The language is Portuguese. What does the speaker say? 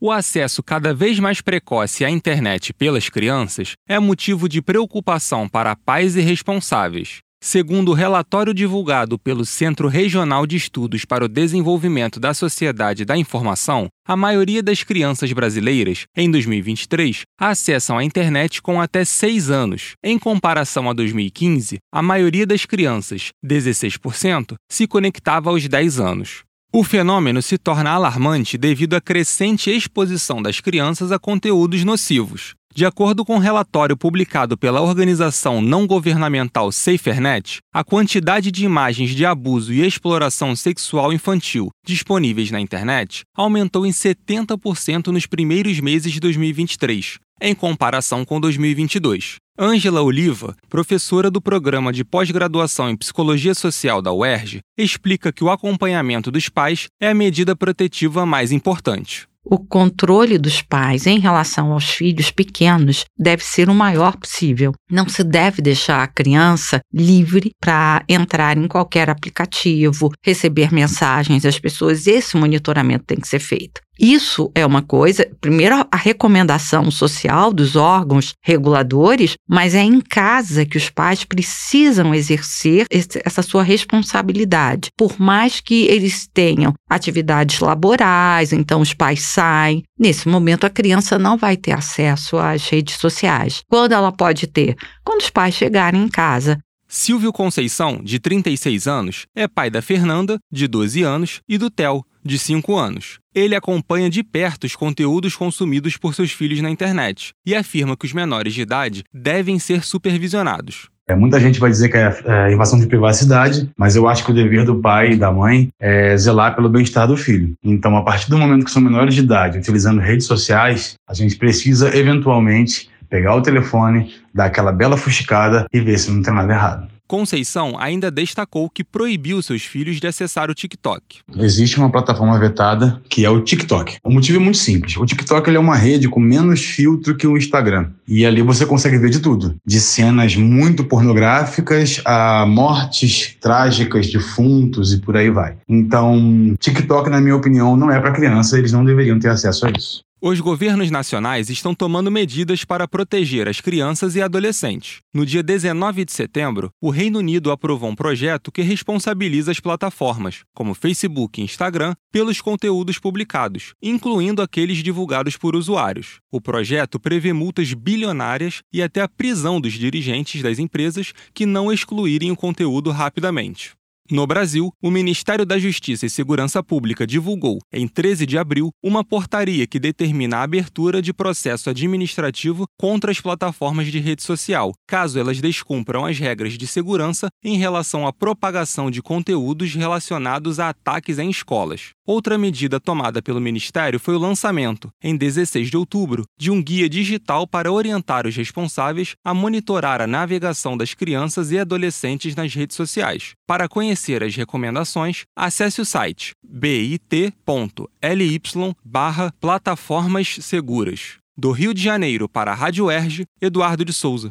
O acesso cada vez mais precoce à internet pelas crianças é motivo de preocupação para pais e responsáveis. Segundo o relatório divulgado pelo Centro Regional de Estudos para o Desenvolvimento da Sociedade da Informação, a maioria das crianças brasileiras, em 2023, acessam a internet com até 6 anos. Em comparação a 2015, a maioria das crianças, 16%, se conectava aos 10 anos. O fenômeno se torna alarmante devido à crescente exposição das crianças a conteúdos nocivos. De acordo com um relatório publicado pela organização não governamental SaferNet, a quantidade de imagens de abuso e exploração sexual infantil disponíveis na internet aumentou em 70% nos primeiros meses de 2023, em comparação com 2022. Ângela Oliva, professora do programa de pós-graduação em Psicologia Social da UERJ, explica que o acompanhamento dos pais é a medida protetiva mais importante o controle dos pais em relação aos filhos pequenos deve ser o maior possível. Não se deve deixar a criança livre para entrar em qualquer aplicativo, receber mensagens das pessoas. Esse monitoramento tem que ser feito. Isso é uma coisa, primeiro a recomendação social dos órgãos reguladores, mas é em casa que os pais precisam exercer essa sua responsabilidade. Por mais que eles tenham atividades laborais, então os pais saem, nesse momento a criança não vai ter acesso às redes sociais. Quando ela pode ter? Quando os pais chegarem em casa. Silvio Conceição, de 36 anos, é pai da Fernanda, de 12 anos, e do Theo, de 5 anos. Ele acompanha de perto os conteúdos consumidos por seus filhos na internet e afirma que os menores de idade devem ser supervisionados. É, muita gente vai dizer que é, é invasão de privacidade, mas eu acho que o dever do pai e da mãe é zelar pelo bem-estar do filho. Então, a partir do momento que são menores de idade, utilizando redes sociais, a gente precisa eventualmente pegar o telefone, dar aquela bela fuxicada e ver se não tem nada errado. Conceição ainda destacou que proibiu seus filhos de acessar o TikTok. Existe uma plataforma vetada que é o TikTok. O motivo é muito simples. O TikTok é uma rede com menos filtro que o Instagram. E ali você consegue ver de tudo. De cenas muito pornográficas a mortes trágicas, de defuntos e por aí vai. Então, TikTok, na minha opinião, não é para criança. Eles não deveriam ter acesso a isso. Os governos nacionais estão tomando medidas para proteger as crianças e adolescentes. No dia 19 de setembro, o Reino Unido aprovou um projeto que responsabiliza as plataformas, como Facebook e Instagram, pelos conteúdos publicados, incluindo aqueles divulgados por usuários. O projeto prevê multas bilionárias e até a prisão dos dirigentes das empresas que não excluírem o conteúdo rapidamente. No Brasil, o Ministério da Justiça e Segurança Pública divulgou, em 13 de abril, uma portaria que determina a abertura de processo administrativo contra as plataformas de rede social, caso elas descumpram as regras de segurança em relação à propagação de conteúdos relacionados a ataques em escolas. Outra medida tomada pelo Ministério foi o lançamento, em 16 de outubro, de um guia digital para orientar os responsáveis a monitorar a navegação das crianças e adolescentes nas redes sociais. Para conhecer as recomendações, acesse o site bit.ly plataformas seguras. Do Rio de Janeiro para a Rádio Erge, Eduardo de Souza.